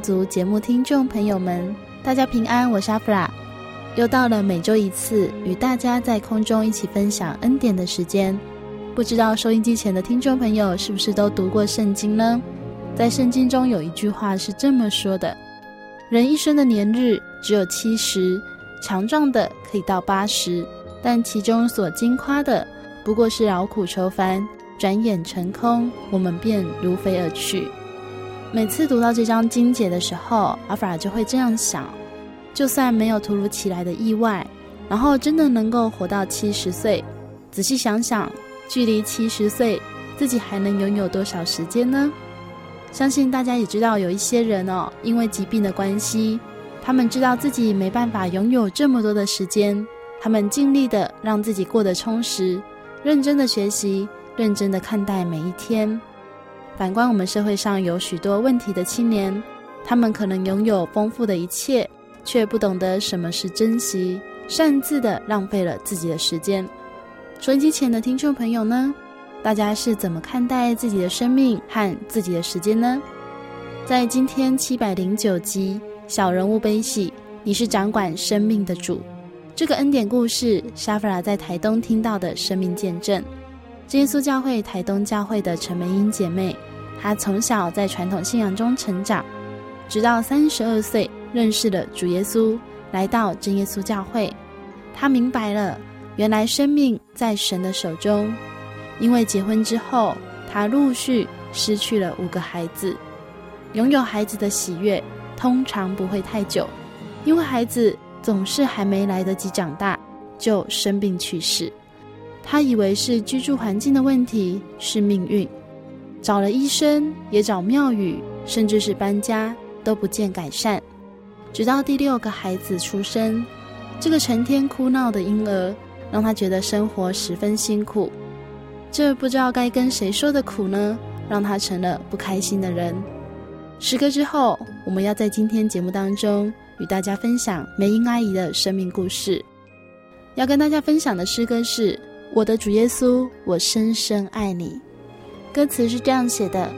族节目听众朋友们，大家平安，我是阿弗拉，又到了每周一次与大家在空中一起分享恩典的时间。不知道收音机前的听众朋友是不是都读过圣经呢？在圣经中有一句话是这么说的：人一生的年日只有七十，强壮的可以到八十，但其中所经夸的不过是劳苦愁烦。转眼成空，我们便如飞而去。每次读到这章经节的时候，阿法就会这样想：就算没有突如其来的意外，然后真的能够活到七十岁，仔细想想，距离七十岁，自己还能拥有多少时间呢？相信大家也知道，有一些人哦，因为疾病的关系，他们知道自己没办法拥有这么多的时间，他们尽力的让自己过得充实，认真的学习。认真的看待每一天。反观我们社会上有许多问题的青年，他们可能拥有丰富的一切，却不懂得什么是珍惜，擅自的浪费了自己的时间。收音机前的听众朋友呢？大家是怎么看待自己的生命和自己的时间呢？在今天七百零九集《小人物悲喜》，你是掌管生命的主。这个恩典故事，沙弗拉在台东听到的生命见证。耶稣教会台东教会的陈梅英姐妹，他从小在传统信仰中成长，直到三十二岁认识了主耶稣，来到真耶稣教会。他明白了，原来生命在神的手中。因为结婚之后，他陆续失去了五个孩子。拥有孩子的喜悦通常不会太久，因为孩子总是还没来得及长大，就生病去世。他以为是居住环境的问题，是命运，找了医生，也找庙宇，甚至是搬家，都不见改善。直到第六个孩子出生，这个成天哭闹的婴儿，让他觉得生活十分辛苦。这不知道该跟谁说的苦呢，让他成了不开心的人。诗歌之后，我们要在今天节目当中与大家分享梅英阿姨的生命故事。要跟大家分享的诗歌是。我的主耶稣，我深深爱你。歌词是这样写的：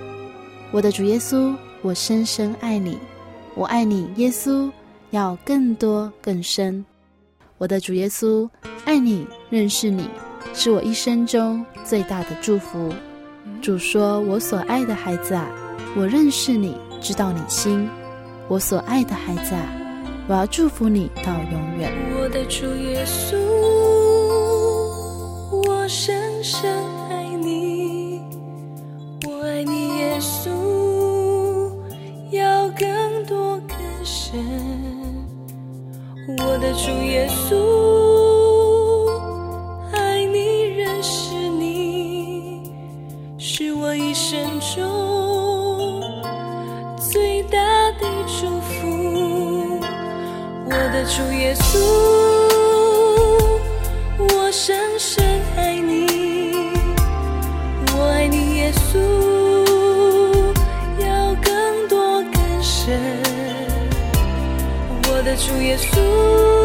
我的主耶稣，我深深爱你，我爱你，耶稣，要更多更深。我的主耶稣，爱你，认识你，是我一生中最大的祝福。主说：“我所爱的孩子啊，我认识你，知道你心。我所爱的孩子啊，我要祝福你到永远。”我的主耶稣。我深深多更深。我的主耶稣，爱你，认识你，是我一生中最大的祝福。我的主耶稣，我深深。爱你，我爱你耶稣。主耶稣，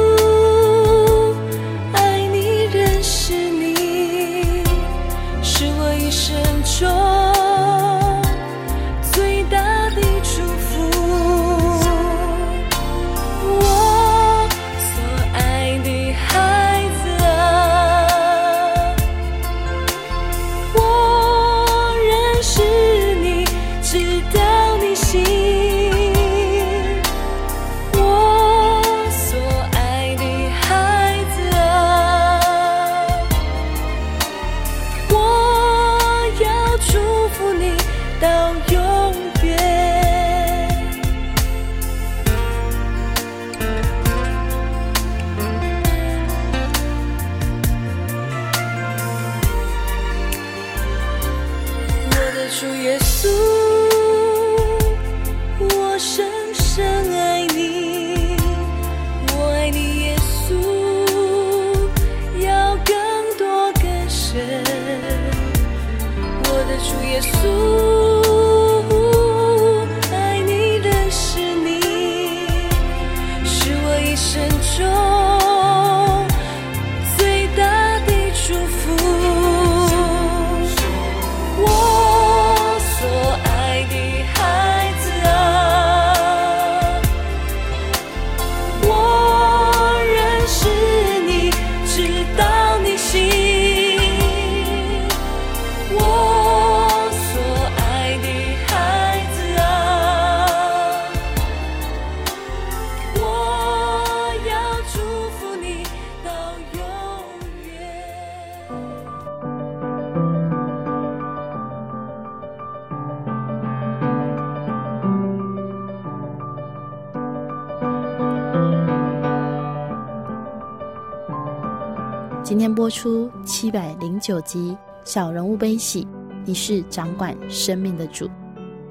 百零九集《小人物悲喜》，你是掌管生命的主。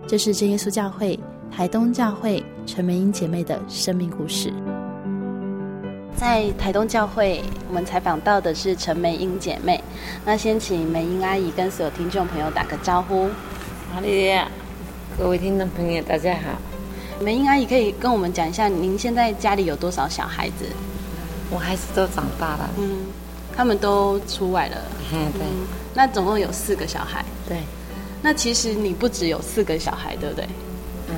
这是真耶稣教会台东教会陈梅英姐妹的生命故事。在台东教会，我们采访到的是陈梅英姐妹。那先请梅英阿姨跟所有听众朋友打个招呼。好的，各位听众朋友，大家好。梅英阿姨可以跟我们讲一下，您现在家里有多少小孩子？我孩子都长大了。嗯。他们都出外了，嗯，对。那总共有四个小孩，对。那其实你不只有四个小孩，对不对？嗯。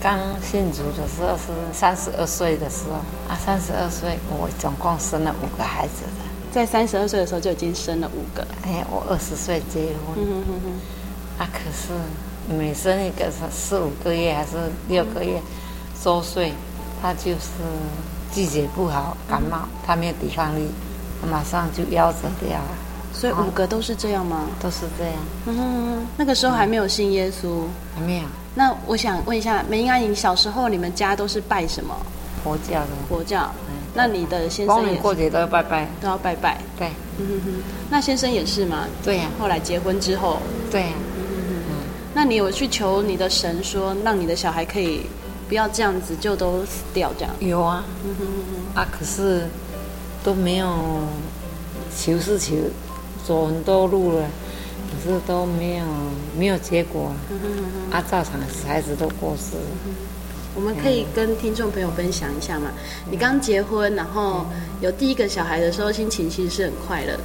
刚信主的时候是三十二岁的时候啊，三十二岁我总共生了五个孩子的。在三十二岁的时候就已经生了五个。哎，我二十岁结婚。嗯哼哼哼。啊，可是每生一个是四五个月还是六个月周岁，他就是季节不好，感冒，他没有抵抗力。马上就夭折掉了，所以五个都是这样吗？都是这样。嗯，那个时候还没有信耶稣，还没有。那我想问一下，梅英阿姨，小时候你们家都是拜什么？佛教的。佛教。那你的先生也是？过节都要拜拜，都要拜拜。对。嗯哼哼。那先生也是吗？对呀。后来结婚之后。对呀。嗯哼哼。那你有去求你的神说，让你的小孩可以不要这样子就都死掉这样？有啊。嗯哼哼。啊，可是。都没有求是求，走很多路了，可是都没有没有结果。嗯哼嗯哼啊，照常孩子都过世了。我们可以跟听众朋友分享一下嘛？你刚结婚，然后有第一个小孩的时候，心情其实是很快乐。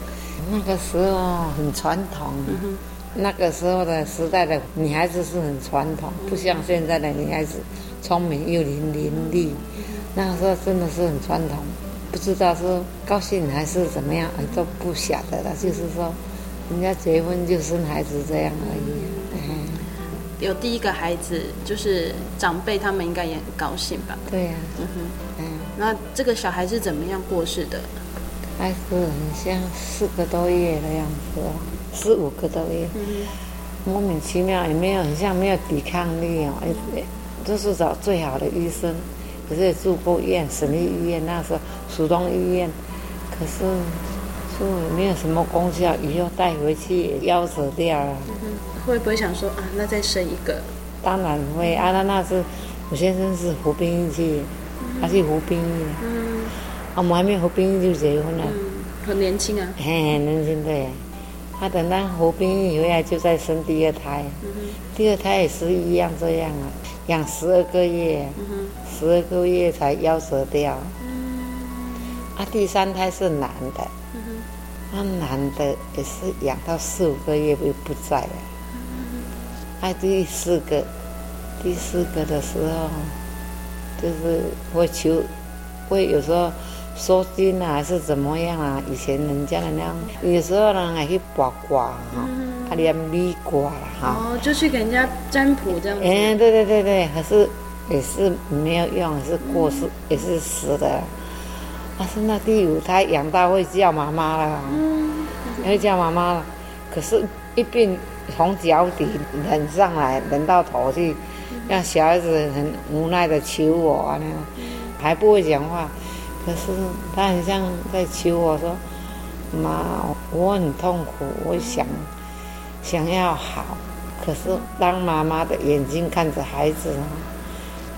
那个时候很传统，嗯、那个时候的时代的女孩子是很传统，不像现在的女孩子聪明又伶伶俐。那个时候真的是很传统。不知道是高兴还是怎么样，都不晓得了。就是说，人家结婚就生孩子这样而已。嗯，有第一个孩子，就是长辈他们应该也很高兴吧？对呀。嗯哼。嗯。那这个小孩是怎么样过世的？还是很像四个多月的样子，四五个多月。嗯哼。莫名其妙，也没有很像没有抵抗力哦，就是找最好的医生。不是住过院，省立医院那时候，苏东医院，可是说没有什么功效，以后带回去也夭折掉了。嗯。会不会想说啊，那再生一个？当然会啊，那那是我先生是服兵役去，他去服兵役。嗯。啊，我们还没有服兵役就结婚了。嗯。很年轻啊。嘿，很年轻对。他等到服兵役回来就再生第二胎，嗯、第二胎也是一样这样啊，养十二个月，十二、嗯、个月才夭折掉。第三胎是男的，那、嗯、男的也是养到四五个月又不在了。嗯、啊，第四个，第四个的时候，就是会求，会有时候。收金啊，还是怎么样啊？以前人家的那样，有时候呢还去卜卦哈，啊连米卦啦哈。哦，就去给人家占卜这样子。嗯，对对对对，还是也是没有用，是过世，嗯、也是死的。但是那第五胎养到会叫妈妈了，嗯，会叫妈妈了。可是，一病从脚底冷上来，冷到头去，让小孩子很无奈的求我啊，那还不会讲话。可是他很像在求我说：“妈，我很痛苦，我想想要好，可是当妈妈的眼睛看着孩子，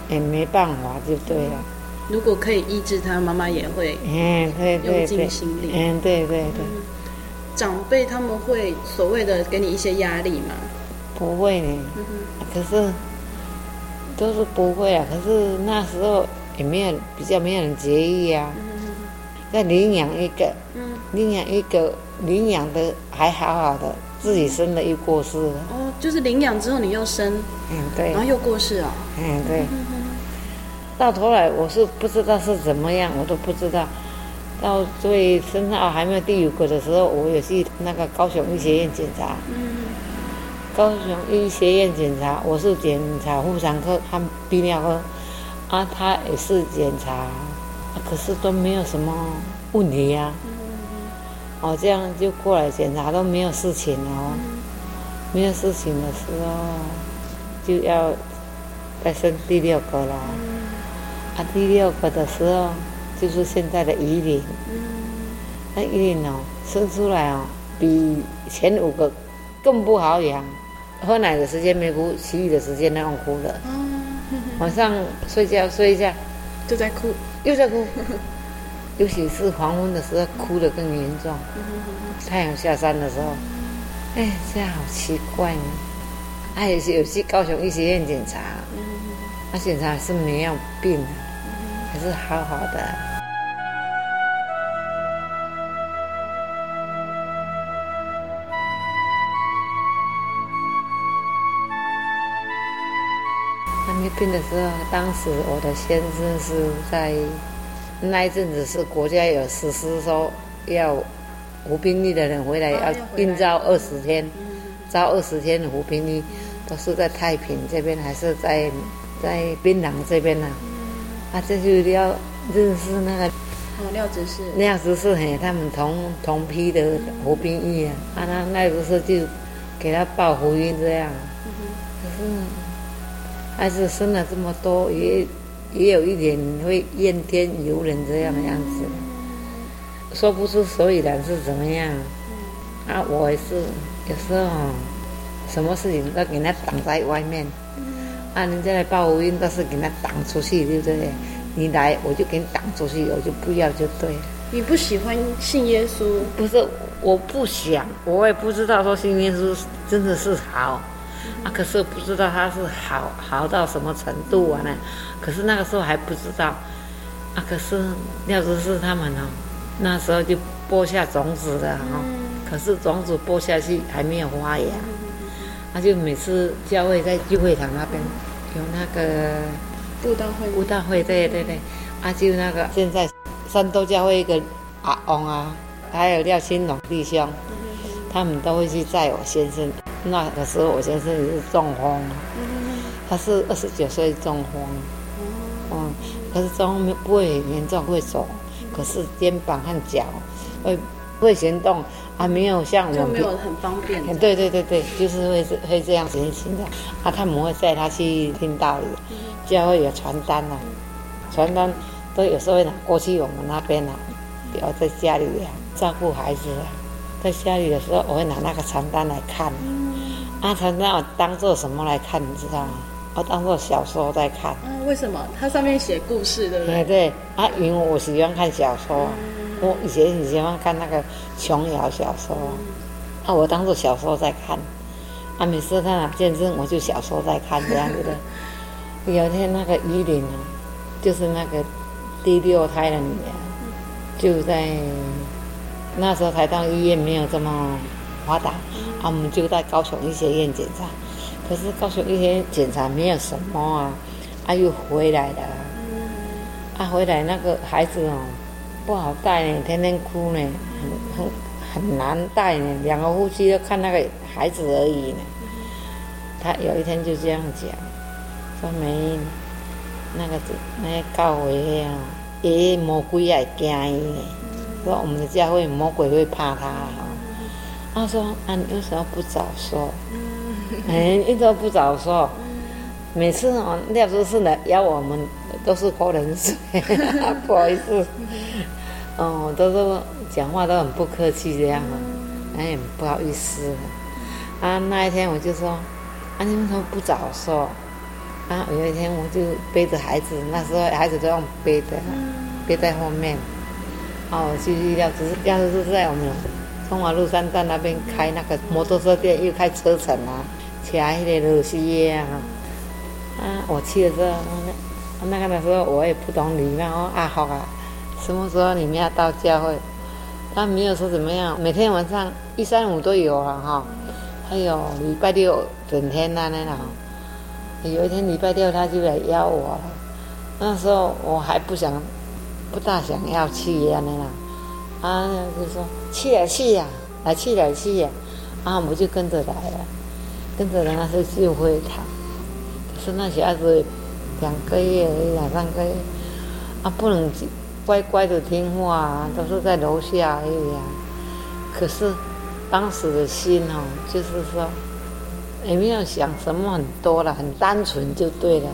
也没办法，就对了。如果可以医治他，妈妈也会嗯，对对对，用尽心力。嗯，对对对。长辈他们会所谓的给你一些压力吗？不会呢，可是都是不会啊。可是那时候。也没有比较没有人介意啊，再领养一个，领养一个领养的还好好的，自己生了又过世了。哦，就是领养之后你又生，嗯对，然后又过世啊。嗯对，到头来我是不知道是怎么样，我都不知道。到最生到还没有第五个的时候，我也去那个高雄医学院检查。嗯。高雄医学院检查，我是检查妇产科和泌尿科。啊，他也是检查，可是都没有什么问题呀，啊。哦，这样就过来检查都没有事情哦，没有事情的时候就要再生第六个了。啊，第六个的时候就是现在的鱼鳞。那鱼鳞哦，生出来哦，比前五个更不好养，喝奶的时间没哭，其余的时间那样哭的。晚上睡觉睡一下，就在哭，又在哭，尤其是黄昏的时候，哭得更严重。太阳下山的时候，哎，这样好奇怪呢。哎，有有去高雄医学院检查，他检查是没有病，还是好好的。病的时候，当时我的先生是在那一阵子是国家有实施说要服兵役的人回来要应召二十天，招二十天的服兵役，都是在太平这边还是在在槟榔这边呢？啊，这就要认识那个哦，廖执事，廖执事嘿，他们同同批的服兵役啊，啊，那那不是就给他报福音这样，可是。还是生了这么多，也也有一点会怨天尤人这样的样子，说不出所以然是怎么样。啊，我也是有时候什么事情都给他挡在外面。啊，人家来报福音都是给他挡出去，对不对？你来我就给你挡出去，我就不要就对了。你不喜欢信耶稣？不是，我不想，我也不知道说信耶稣真的是好。啊，可是不知道他是好好到什么程度啊？呢，可是那个时候还不知道。啊，可是廖执事他们哦，那时候就播下种子了哦。可是种子播下去还没有发芽。他就每次教会在聚会堂那边有那个布道会，布道会，对对对。啊，就那个现在三多教会一个阿翁啊，还有廖新龙弟兄，他们都会去载我先生。那个时候我先生也是中风，他是二十九岁中风，嗯，可是中风不会很严重，会走，可是肩膀和脚会会行动，啊没有像我们没有很方便。对对对对，就是会会这样子行的。啊，他们会带他去听道理，就会有传单啊，传单都有时候会拿过去我们那边啊，不要在家里啊照顾孩子啊，在家里的时候我会拿那个传单来看。啊，传单我当做什么来看，你知道吗？我当做小说在看。嗯，为什么？它上面写故事，对不对？对对。啊，因为我喜欢看小说，嗯、我以前很喜欢看那个琼瑶小说。啊，我当做小说在看，啊，每次他哪见证，我就小说在看这样子的。有一天那个于玲啊，就是那个第六胎的女儿，就在那时候台大医院没有这么发达，啊，我们就在高雄医学院检查，可是高雄医学院检查没有什么啊，啊又回来了，啊回来那个孩子哦，不好带呢，天天哭呢，很很很难带呢，两个夫妻都看那个孩子而已呢，他有一天就这样讲。说没，那个那个教会啊，爷爷魔鬼也惊伊呢。说我们的教会魔鬼会怕他哈。他说啊，你为什么不早说？哎，你怎么不早说？每次哦，廖执事来邀我们，都是泼冷水，不好意思。哦，都是讲话都很不客气这样啊，哎，不好意思。啊，那一天我就说，啊，你为什么不早说？啊，有一天我就背着孩子，那时候孩子都用背的，背在后面。啊，我去要只是要是在我们中华路三段那边开那个摩托车店，又开车城啊，骑那个螺丝耶啊。啊，我去的时候，那个的时候我也不懂礼貌啊，好啊，什么时候你们要到教会？他没有说怎么样，每天晚上一三五都有啊哈，还有礼拜六整天那那啊。有一天礼拜六，他就来邀我了。那时候我还不想，不大想要去呀，那个，啊，就说去呀去呀，来去呀去呀，啊，我就跟着来了，跟着来那时候就会堂。可是那小孩子两个月，两三个月，啊，不能乖乖的听话，都是在楼下而已啊。可是当时的心哦，就是说。也没有想什么很多了，很单纯就对了。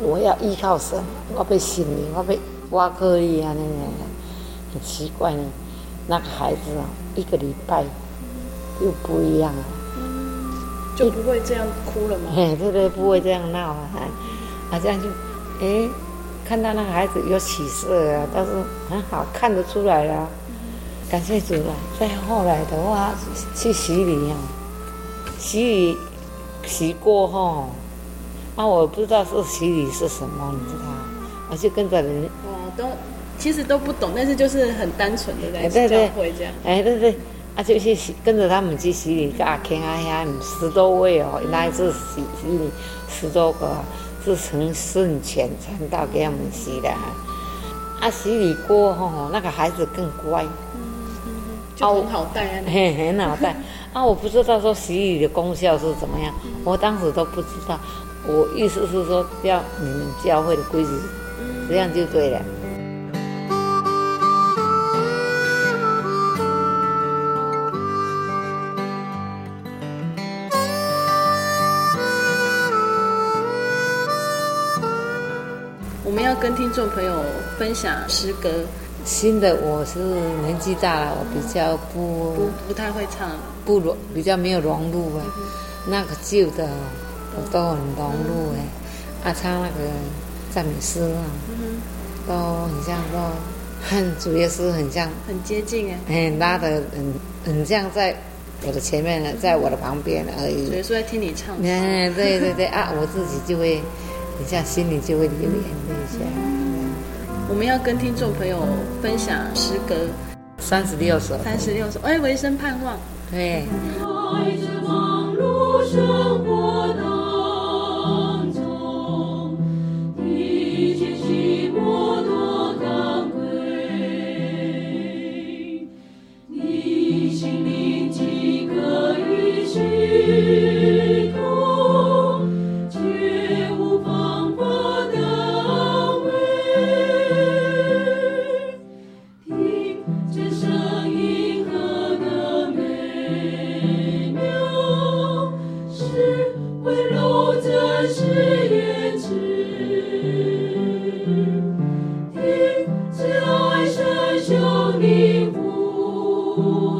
我要依靠神，我被信你，我被挖可以啊，那个很奇怪呢。那个孩子啊，一个礼拜又不一样了，就不会这样哭了吗？嘿，对对，不会这样闹了，啊，这样就，哎，看到那个孩子有起色啊，倒是很好看得出来啊。感谢主啊！再后来的话，去洗礼啊。洗礼洗过后，啊，我不知道是洗礼是什么，你知道？我就跟着人。哦，都其实都不懂，但是就是很单纯的在教会这样。哎，对对，啊，就去洗，跟着他们去洗礼，阿天阿呀，十多位哦，那一次洗洗礼十多个，是从顺全传道给我们洗的。啊，洗礼过后，那个孩子更乖。就很好带啊，嘿，很好带啊！我不知道说洗礼的功效是怎么样，我当时都不知道。我意思是说，要你们教会的规矩，这样就对了。分享诗歌。新的我是年纪大了，我比较不不不太会唱，不融比较没有融入哎。嗯、那个旧的我都很融入哎，嗯、啊唱那个赞美诗啊，嗯、都很像都很主要是很像很接近哎，哎拉的很很像在我的前面呢，在我的旁边而已。所以说在听你唱。哎对对对啊，我自己就会，你像心里就会流眼泪一下。嗯我们要跟听众朋友分享诗歌，三十六首，三十六首，哎，维生盼望，对。这 Oh.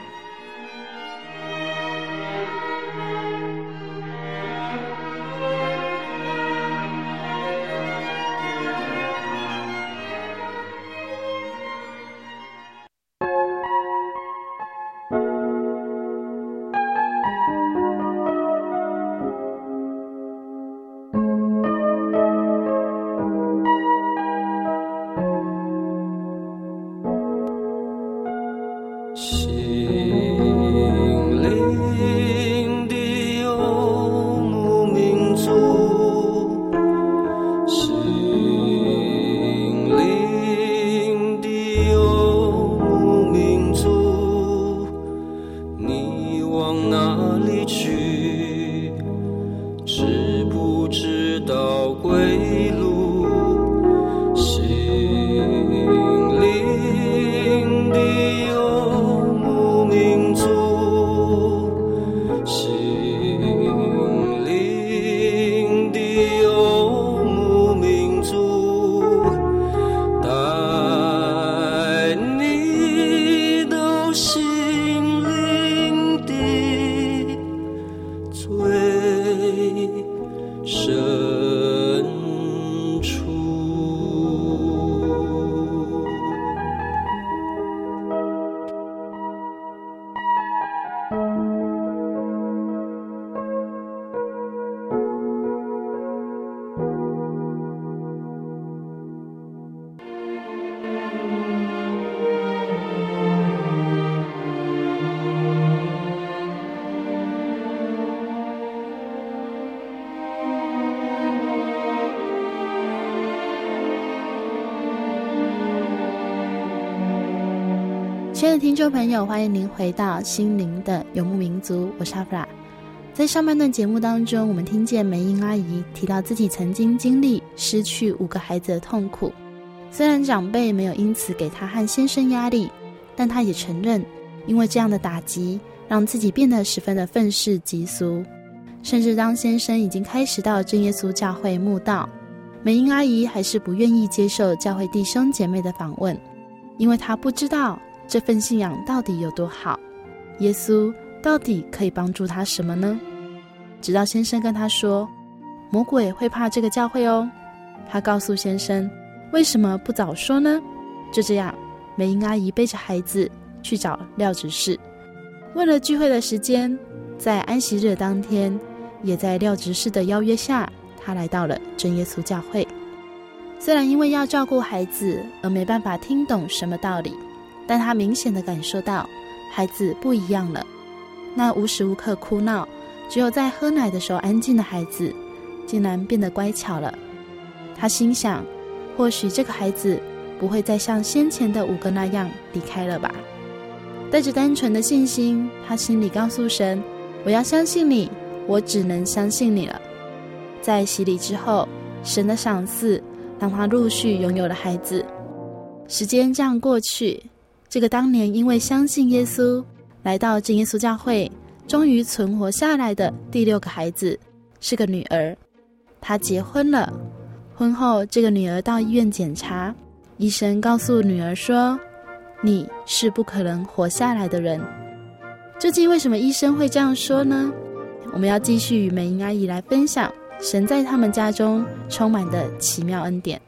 亲爱的听众朋友，欢迎您回到心灵的游牧民族，我是阿弗拉。在上半段节目当中，我们听见梅英阿姨提到自己曾经经历失去五个孩子的痛苦。虽然长辈没有因此给她和先生压力，但她也承认，因为这样的打击，让自己变得十分的愤世嫉俗。甚至当先生已经开始到正耶稣教会慕道，梅英阿姨还是不愿意接受教会弟兄姐妹的访问，因为她不知道。这份信仰到底有多好？耶稣到底可以帮助他什么呢？直到先生跟他说：“魔鬼会怕这个教会哦。”他告诉先生：“为什么不早说呢？”就这样，梅英阿姨背着孩子去找廖执事。为了聚会的时间，在安息日当天，也在廖执事的邀约下，他来到了真耶稣教会。虽然因为要照顾孩子而没办法听懂什么道理。但他明显的感受到，孩子不一样了。那无时无刻哭闹，只有在喝奶的时候安静的孩子，竟然变得乖巧了。他心想，或许这个孩子不会再像先前的五个那样离开了吧。带着单纯的信心，他心里告诉神：“我要相信你，我只能相信你了。”在洗礼之后，神的赏赐让他陆续拥有了孩子。时间这样过去。这个当年因为相信耶稣来到真耶稣教会，终于存活下来的第六个孩子是个女儿。她结婚了，婚后这个女儿到医院检查，医生告诉女儿说：“你是不可能活下来的人。”究竟为什么医生会这样说呢？我们要继续与美英阿姨来分享神在他们家中充满的奇妙恩典。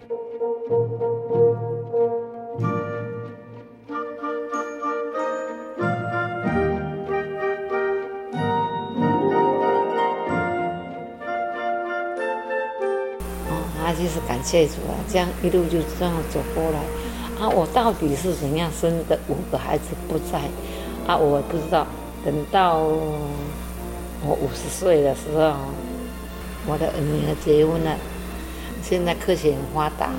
感谢主啊，这样一路就这样走过来啊！我到底是怎样生的五个孩子不在啊？我不知道。等到我五十岁的时候，我的女儿结婚了。现在科学很发达，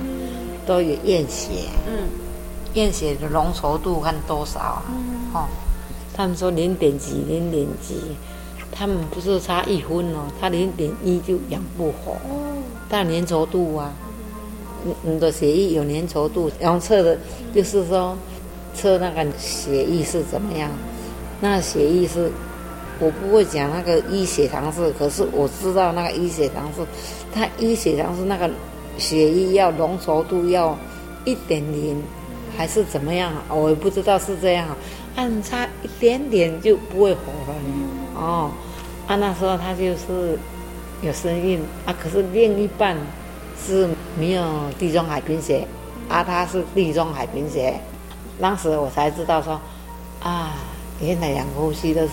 都有验血，嗯，验血的浓稠度看多少啊？哦，他们说零点几，零点几，他们不是差一分哦，他零点一就养不活。那粘稠度啊，你你的血液有粘稠度，然后测的，就是说测那个血液是怎么样？那血液是，我不会讲那个一血糖是，可是我知道那个一血糖是，它一血糖是那个血液要浓稠度要一点零，还是怎么样？我也不知道是这样，按差一点点就不会活了。哦，啊那时候他就是。有身孕啊，可是另一半是没有地中海贫血，啊，他是地中海贫血。当时我才知道说，啊，原来两个夫妻都是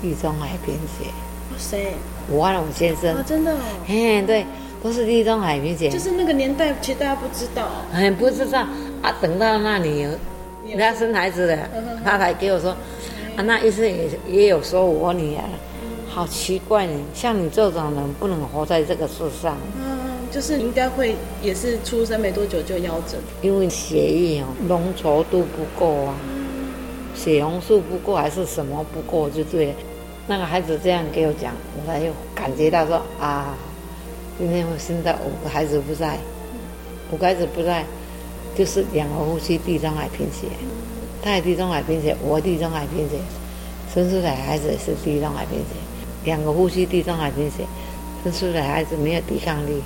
地中海贫血。哇塞！我忘了我先生。啊，真的哦。嘿，对，都是地中海贫血。就是那个年代，其实大家不知道。很，不知道啊，等到那里，人家生孩子了，他才给我说，啊，那医生也也有说我女儿。好奇怪呢，像你这种人不能活在这个世上。嗯，就是应该会也是出生没多久就夭折，因为血液哦浓稠度不够啊，血红素不够还是什么不够就对。那个孩子这样给我讲，我才又感觉到说啊，今天我生的五个孩子不在，五个孩子不在，就是两个夫妻地中海贫血，他也地中海贫血，我地中海贫血，生出来孩子也是地中海贫血。两个呼吸地中海贫血，生出来孩子没有抵抗力，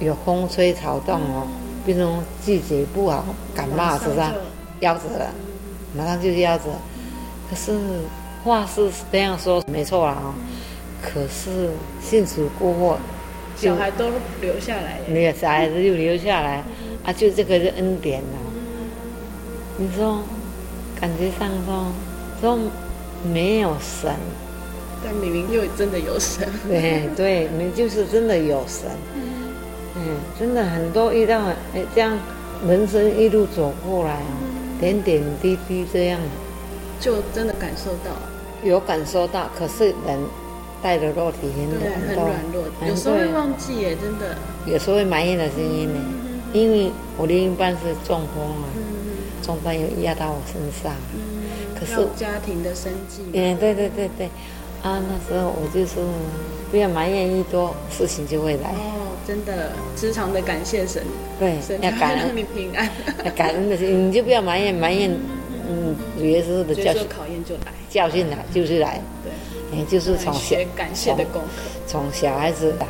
有风吹草动哦，变成季节不好，感冒是吧？夭折了，马上就夭折。可是话是这样说没错啦哦，可是信主过后，小孩都留下来，没有小孩子就留下来，啊，就这个是恩典呐。你说，感觉上说说没有神。但明明又真的有神，对对，你就是真的有神，嗯，真的很多遇到哎这样，人生一路走过来啊，点点滴滴这样，就真的感受到，有感受到，可是人带着肉体很很软弱，有时候会忘记耶，真的，有时候会埋怨的声音呢，因为我另一半是中风啊，中风又压到我身上，可是家庭的生计，嗯，对对对对。啊，那时候我就是不要埋怨一多，事情就会来。哦，真的，时常的感谢神。对，神要感恩让你平安。要感恩的心，你就不要埋怨埋怨。嗯，有些时候的教训考验就来，教训来就是来。对，也就是从小感谢的功课，从小孩子来。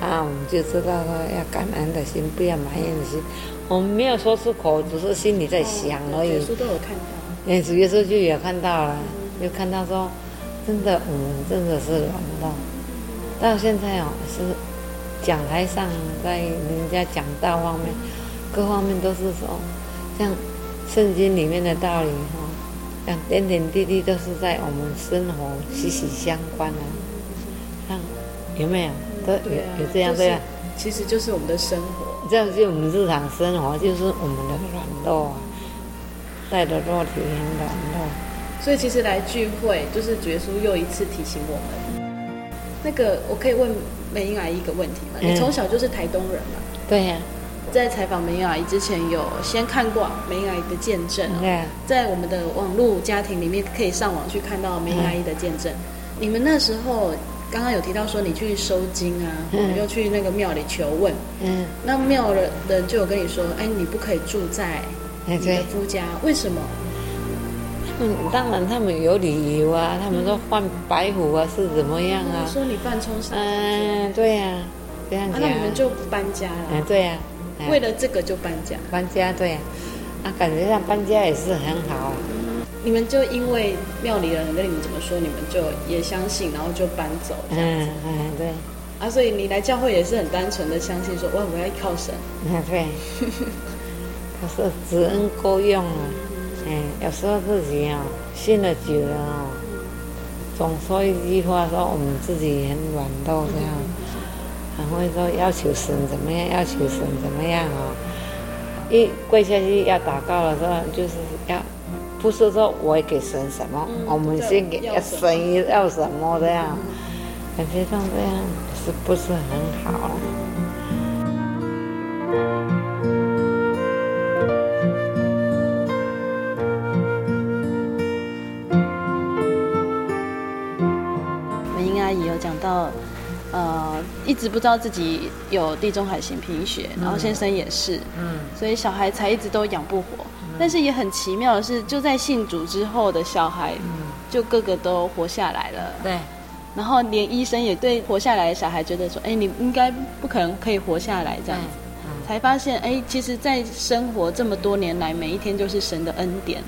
啊，我们就知道说要感恩的心，不要埋怨的心。我们没有说出口，只是心里在想而已。耶稣都有看到。哎，主耶稣就有看到了，就看到说。真的，我们真的是软弱。到现在哦，是讲台上，在人家讲道方面，各方面都是说，像圣经里面的道理哈，像点点滴滴都是在我们生活息息相关的。看有没有？都有有这样对啊？其实就是我们的生活，这样就是我们日常生活，就是我们的软弱啊，带着肉体很软弱。所以其实来聚会，就是主耶稣又一次提醒我们。那个，我可以问梅英阿姨一个问题吗？嗯、你从小就是台东人吗？对呀、啊。在采访梅英阿姨之前，有先看过梅英阿姨的见证、哦。对、啊。在我们的网络家庭里面，可以上网去看到梅英阿姨的见证。嗯、你们那时候刚刚有提到说，你去收金啊，嗯、又去那个庙里求问。嗯。那庙的人就有跟你说，哎，你不可以住在你的夫家，嗯、为什么？嗯，当然他们有理由啊，他们说换白虎啊，是怎么样啊？嗯、说你犯冲煞。嗯，对呀、啊，这样子、啊。那你们就搬家了。嗯，对呀、啊。为了这个就搬家。搬家对啊，啊，感觉上搬家也是很好啊。你们就因为庙里的人跟你们怎么说，你们就也相信，然后就搬走这样子。嗯嗯，对。啊，所以你来教会也是很单纯的相信说，哇，我要靠神。嗯，对。可是知恩够用啊，嗯，有时候自己啊信了久了啊，总说一句话说我们自己很软弱这样，很会说要求神怎么样，要求神怎么样啊。一跪下去要祷告的时候，就是要不是说我也给神什么，我们先给神要什么这样，感觉上这样。是不是很好啊？到，呃，一直不知道自己有地中海型贫血，嗯、然后先生也是，嗯，所以小孩才一直都养不活。嗯、但是也很奇妙的是，就在信主之后的小孩，嗯、就个个都活下来了。对。然后连医生也对活下来的小孩觉得说：“哎，你应该不可能可以活下来这样子。”才发现，哎，其实，在生活这么多年来，每一天就是神的恩典，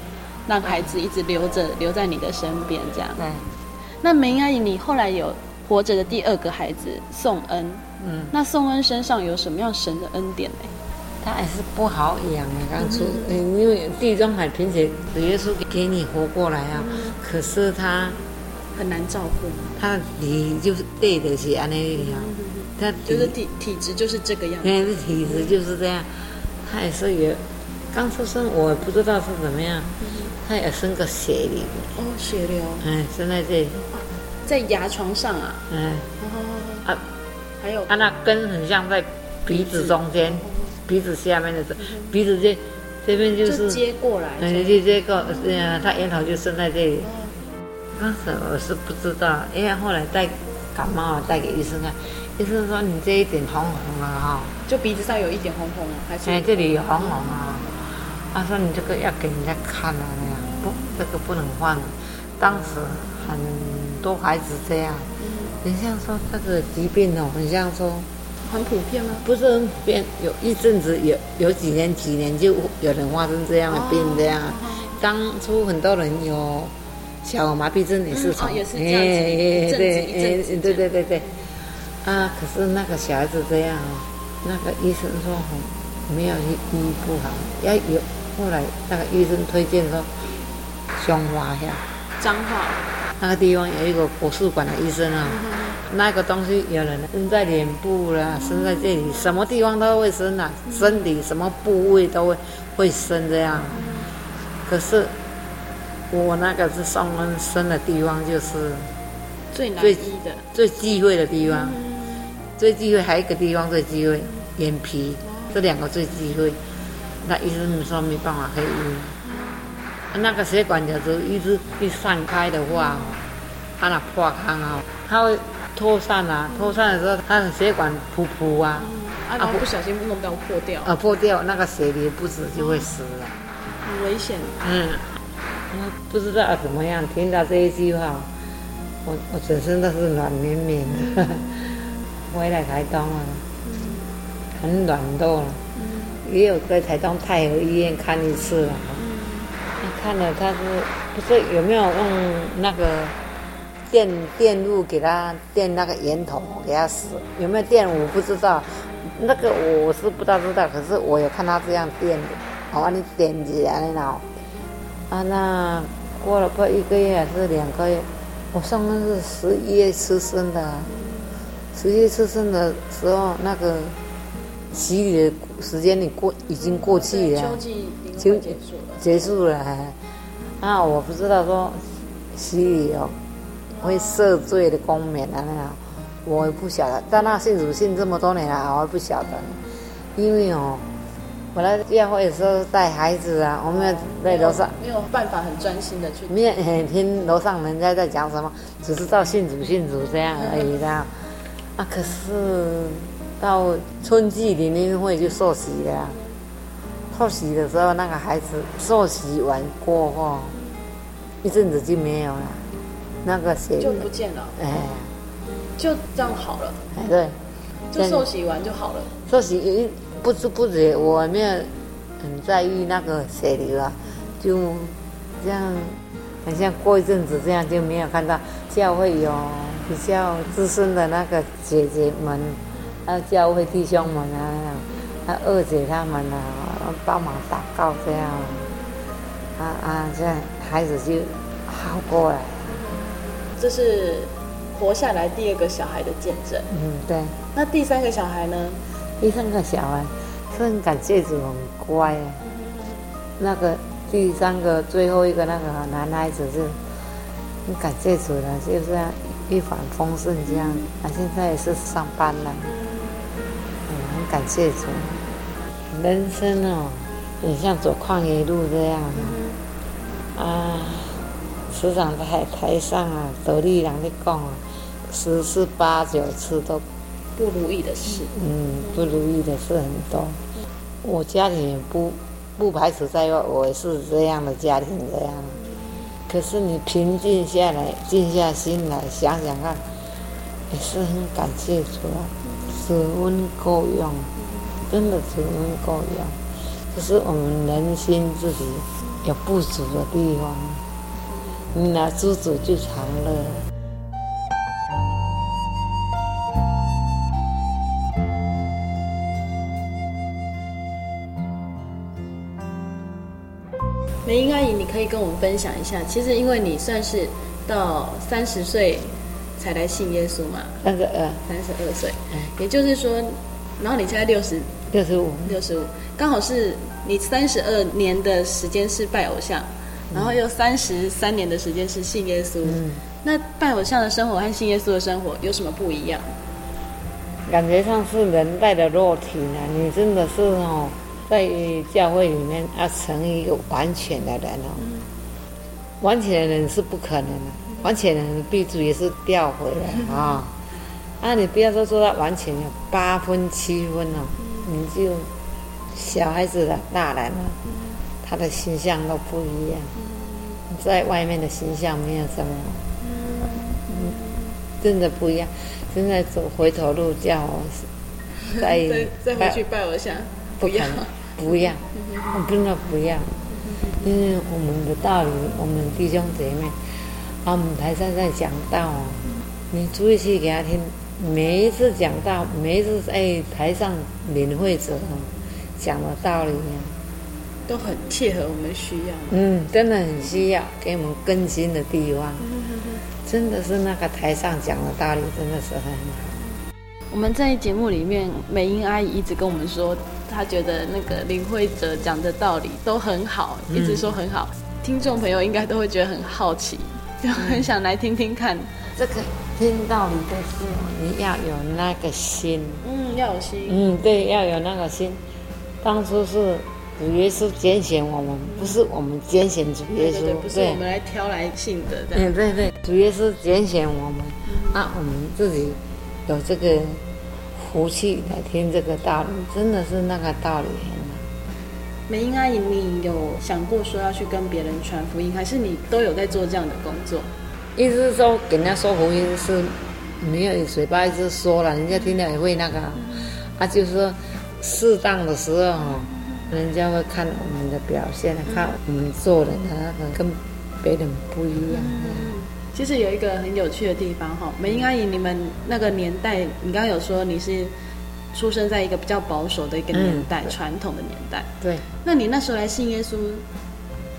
让孩子一直留着留在你的身边这样。对。那梅阿姨，你后来有活着的第二个孩子宋恩，嗯，那宋恩身上有什么样神的恩典呢？他还是不好养啊，当初，嗯，因为地中海贫血，主耶稣给你活过来啊，可是他。很难照顾，他你就是对得起安那样，他就是体体质就是这个样子，嗯，体质就是这样，他也是有刚出生，我不知道是怎么样，他也生个血瘤，哦，血瘤，哎，生在这里，在牙床上啊，嗯，啊，还有，他那根很像在鼻子中间，鼻子下面的这，鼻子这这边就是接过来，嗯，就接过，嗯，他源头就生在这里。当时我是不知道，因为后来带感冒带给医生看，医生说你这一点红红的哈，就鼻子上有一点红红，还是？哎，这里有红红啊。他说你这个要给人家看啊，那样不，这个不能换。当时很多孩子这样，你像说这个疾病哦，很像说很普遍吗？不是很普遍，有一阵子有有几年几年就有人发生这样的病这样，当初很多人有。小儿麻痹症也是从，哎哎对，哎对对对对，啊，可是那个小孩子这样，那个医生说没有医医不好，要有后来那个医生推荐说，胸花呀，彰化，那个地方有一个国术馆的医生啊，那个东西有人生在脸部啦，生在这里，什么地方都会生啊，身体什么部位都会会生这样，可是。我那个是上恩生的地方，就是最难医的、最忌讳的地方。最忌讳还有一个地方最忌讳，眼皮，这两个最忌讳。那医生说没办法可以医。那个血管就是一直一散开的话，它那破开啊，它会脱散啊，脱散的时候它的血管噗噗啊，啊，不小心弄到破掉。啊，破掉，那个血流不止就会死了，很危险。嗯。不知道怎么样，听到这一句话，我我整身都是软绵绵的。回来台东了，很软弱了，也有在台东太和医院看一次了。看了他是不是有没有用那个电电路给他电那个圆筒给他死？有没有电我不知道，那个我是不大知道，可是我有看他这样电的，我把你点起来了。啊，那过了快一个月还是两个月，我上面是十一月出生的，十一月出生的时候，那个洗礼的时间你过已经过去了，就结束了，结束了。啊，我不知道说洗礼哦会赦罪的功免啊那样，我也不晓得。但那信主信这么多年了，我也不晓得，因为哦。我来教会的时候带孩子啊，我们在楼上没有，办法很专心的去，没有很听楼上人家在讲什么，只知道信主信主这样而已的。啊，可是到春季联欢会就受洗了，受洗的时候那个孩子受洗完过后，一阵子就没有了，那个血就不见了，哎，就这样好了，哎对，就受洗完就好了，受洗不知不觉我没有很在意那个血流啊，就这样，好像过一阵子这样就没有看到教会有比较资深的那个姐姐们，啊，教会弟兄们啊，啊，二姐他们啊，帮忙祷告这样，啊啊，这样孩子就好过来。这是活下来第二个小孩的见证。嗯，对。那第三个小孩呢？第三个小孩是很感谢主，很乖。啊那个第三个最后一个那个男孩子是很感谢主的，就这样一帆风顺这样。他现在也是上班了，感谢主。人生哦，很像走旷野路这样啊，时常在台上啊，得力人的讲啊，十次八九次都。不如意的事，嗯，不如意的事很多。我家里也不不排除在外，我也是这样的家庭这样。可是你平静下来，静下心来想想看，也是很感谢主啊，主恩够用，真的主恩够用。可是我们人心自己有不足的地方，你拿知足就常乐。梅英阿姨，你可以跟我们分享一下，其实因为你算是到三十岁才来信耶稣嘛，三十二，三十二岁，也就是说，然后你现在六十，六十五，六十五，刚好是你三十二年的时间是拜偶像，然后又三十三年的时间是信耶稣，嗯，那拜偶像的生活和信耶稣的生活有什么不一样？感觉上是人带的肉体呢，你真的是哦。在教会里面要成一个完全的人哦，完全的人是不可能的，完全的人必须也是掉回来啊！啊，你不要说说他完全有八分七分哦，你就小孩子的大人了，他的形象都不一样，在外面的形象没有什么，嗯，真的不一样。现在走回头路叫我 再再回去拜偶像，不要。不要，我真的不要，因为我们的道理，我们弟兄姐妹，啊，我们台上在讲道哦，你注意去给他听，每一次讲道，每一次在台上领会者哦，讲的道理，都很切合我们需要。嗯，真的很需要，给我们更新的地方，真的是那个台上讲的道理，真的是很好。我们在节目里面，美英阿姨一直跟我们说。她觉得那个领会者讲的道理都很好，一直说很好，嗯、听众朋友应该都会觉得很好奇，就很想来听听看。这个听道理的时候，你要有那个心，嗯，要有心，嗯，对，要有那个心。当初是主耶稣拣选我们，不是我们拣选主耶稣，不是我们来挑来信的。对对对，主耶稣拣选我们，那、我们自己有这个。福气来听这个道理，真的是那个道理。梅英阿姨，你有想过说要去跟别人传福音，还是你都有在做这样的工作？意思是说，给人家说福音是没有嘴巴一直说了，人家听了也会那个。啊，就是说适当的时候，人家会看我们的表现，看我们做人的那个跟别人不一样。其实有一个很有趣的地方哈，梅英阿姨，你们那个年代，你刚刚有说你是出生在一个比较保守的一个年代，嗯、传统的年代。对。那你那时候来信耶稣，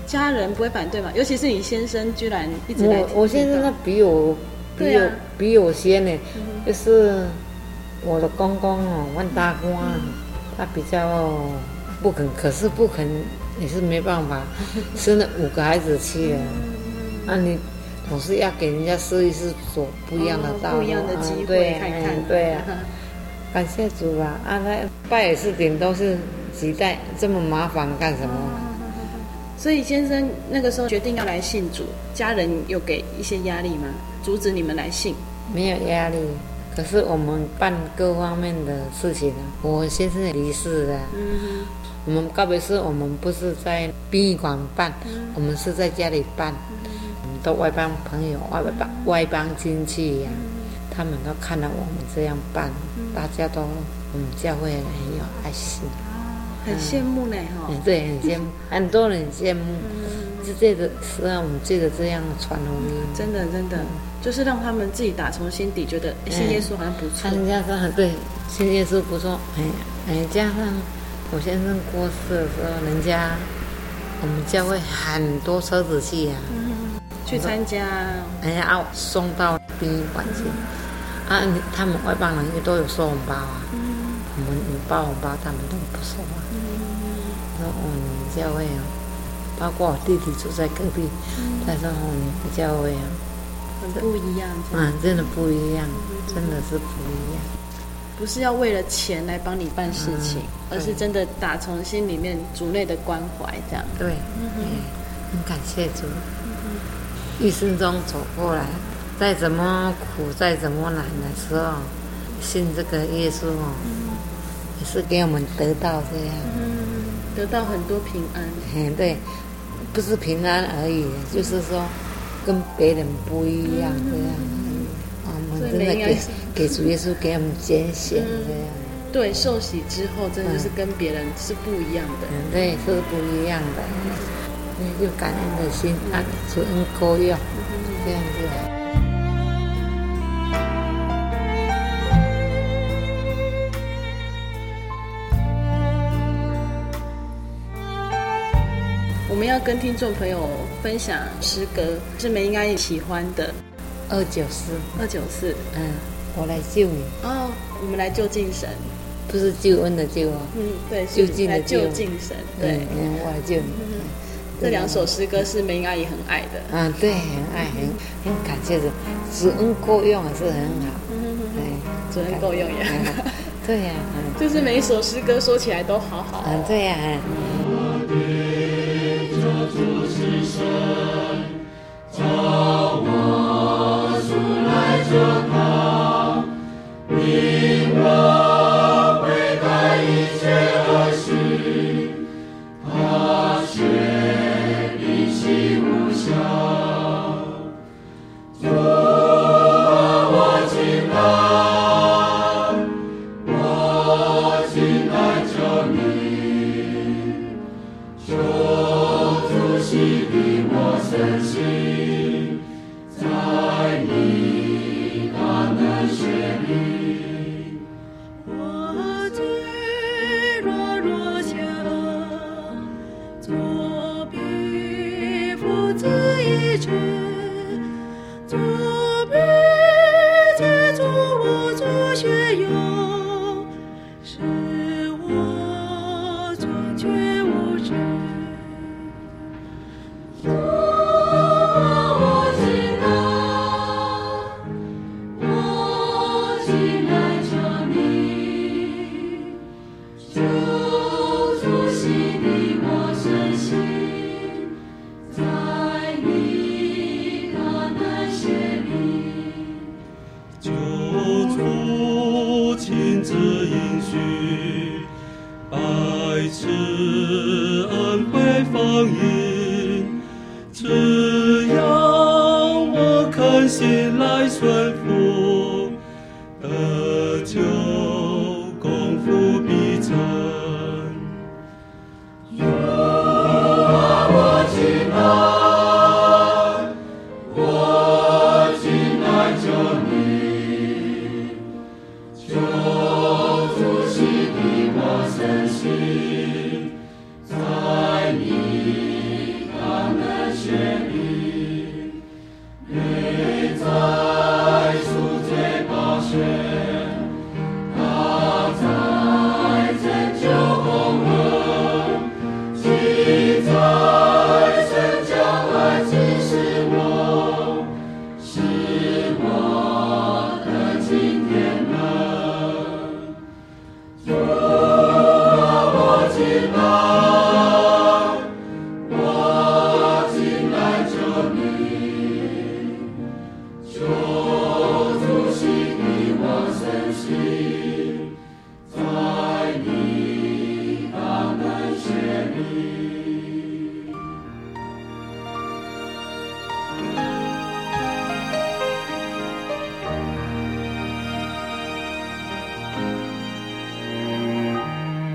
家人不会反对吗？尤其是你先生居然一直来听。我我先生他比我比我、啊、比我先呢，嗯、就是我的公公哦，万大官，嗯、他比较不肯，可是不肯也是没办法，生了五个孩子去了，那、你。总是要给人家试一试，走不一样的道路，哦、不一样的机会，对，看看，对啊，感谢主吧。啊，他拜也是顶都是几代，这么麻烦干什么？所以先生那个时候决定要来信主，家人有给一些压力吗？阻止你们来信？没有压力，可是我们办各方面的事情，我先生也离世了。嗯，我们告别式，我们不是在殡仪馆办，嗯、我们是在家里办。都外邦朋友、外邦外邦亲戚呀、啊，他们都看到我们这样办，大家都我们教会很有爱心，很羡慕呢哈、嗯。对，很羡慕，很多人羡慕。是这个是让我们这个这样传福音，真的真的，就是让他们自己打从心底觉得信耶稣好像不错。人家说很对，信耶稣不错。哎哎，加上我先生过世的时候，人家我们教会很多车子去呀、啊，嗯、去参加。哎呀，啊，送到殡仪馆去。啊，他们外邦人也都有收红包啊。嗯、我们有包红包，他们都不收啊。嗯、说我们教会啊。包括我弟弟住在隔壁，他说我们教会啊，很不一样，啊，真的不一样，真的是不一样。不是要为了钱来帮你办事情，而是真的打从心里面主内的关怀，这样。对，嗯很感谢主。一生中走过来，再怎么苦，再怎么难的时候，信这个耶稣哦，也是给我们得到这样，得到很多平安。嗯，对。不是平安而已，就是说跟别人不一样这样。我们真的给给主耶稣给我们拣选这样。对，受洗之后真的是跟别人是不一样的。嗯，对，是不一样的。那就感恩的心，啊，主恩够用，这样子。们要跟听众朋友分享诗歌，志梅应该也喜欢的。二九四，二九四，嗯，我来救你。哦，我们来救近神，不是救恩的救啊。嗯，对，就近的救近神。对，嗯，我来救你。这两首诗歌是梅英阿姨很爱的。嗯，对，很爱，很很感谢的，主恩够用还是很好。嗯，对，主恩够用也很好。对呀，就是每一首诗歌说起来都好好。嗯，对呀。置身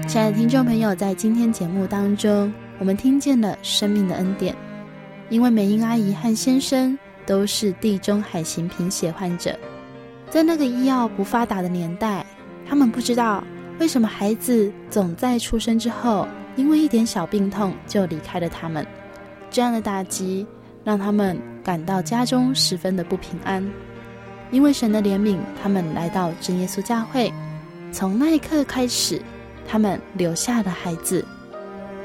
亲爱的听众朋友在今天节目当中我们听见了生命的恩典因为梅英阿姨和先生都是地中海型贫血患者。在那个医药不发达的年代，他们不知道为什么孩子总在出生之后，因为一点小病痛就离开了他们。这样的打击让他们感到家中十分的不平安。因为神的怜悯，他们来到真耶稣教会。从那一刻开始，他们留下了孩子，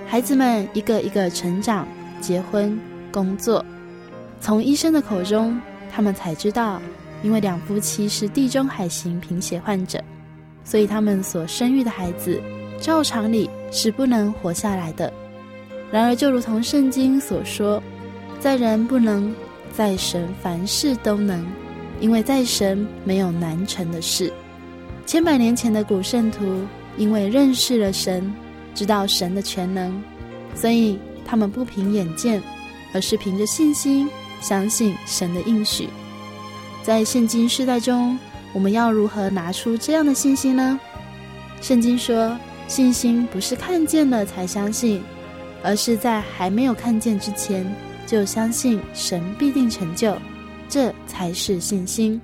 孩子们一个一个成长、结婚。工作，从医生的口中，他们才知道，因为两夫妻是地中海型贫血患者，所以他们所生育的孩子，照常理是不能活下来的。然而，就如同圣经所说，在人不能，在神凡事都能，因为在神没有难成的事。千百年前的古圣徒，因为认识了神，知道神的全能，所以他们不凭眼见。而是凭着信心，相信神的应许。在现今世代中，我们要如何拿出这样的信心呢？圣经说，信心不是看见了才相信，而是在还没有看见之前就相信神必定成就，这才是信心。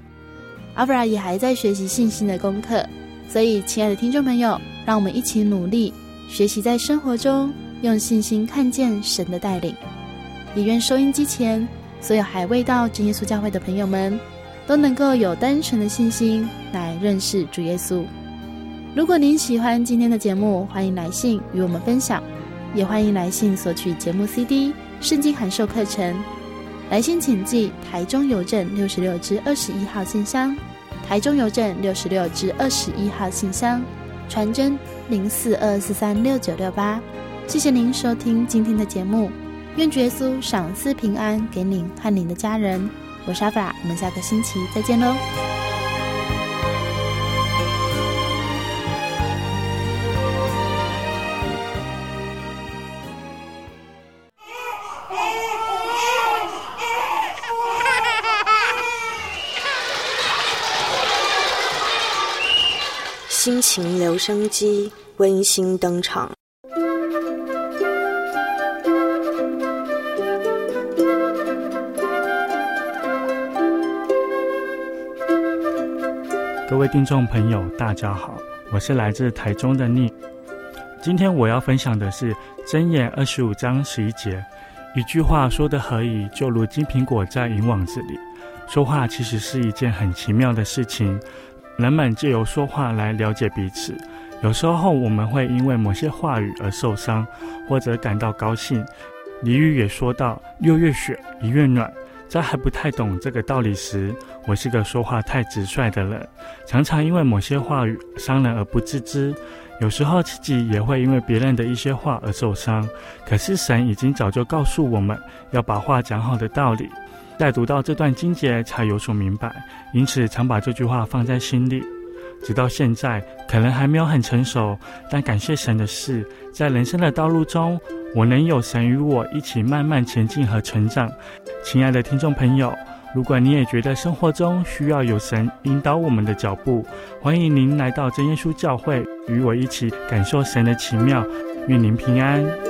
阿弗拉也还在学习信心的功课，所以，亲爱的听众朋友，让我们一起努力学习，在生活中用信心看见神的带领。也愿收音机前所有还未到真耶稣教会的朋友们，都能够有单纯的信心来认识主耶稣。如果您喜欢今天的节目，欢迎来信与我们分享，也欢迎来信索取节目 CD、圣经函授课程。来信请寄台中邮政六十六至二十一号信箱，台中邮政六十六至二十一号信箱，传真零四二四三六九六八。谢谢您收听今天的节目。愿主耶稣赏赐平安给您和您的家人。我是阿弗拉，我们下个星期再见喽。心情留声机温馨登场。各位听众朋友，大家好，我是来自台中的聂。今天我要分享的是《箴言》二十五章十一节，一句话说得合宜，就如金苹果在银网子里。说话其实是一件很奇妙的事情，人们借由说话来了解彼此。有时候我们会因为某些话语而受伤，或者感到高兴。俚语也说到：“六月雪，一月暖。”在还不太懂这个道理时，我是个说话太直率的人，常常因为某些话语伤人而不自知。有时候自己也会因为别人的一些话而受伤。可是神已经早就告诉我们要把话讲好的道理，在读到这段经节才有所明白，因此常把这句话放在心里。直到现在，可能还没有很成熟，但感谢神的是，在人生的道路中，我能有神与我一起慢慢前进和成长。亲爱的听众朋友，如果你也觉得生活中需要有神引导我们的脚步，欢迎您来到真耶稣教会，与我一起感受神的奇妙。愿您平安。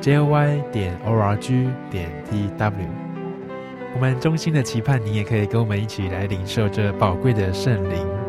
：joy 点 org 点 D W，。我们衷心的期盼，你也可以跟我们一起来领受这宝贵的圣灵。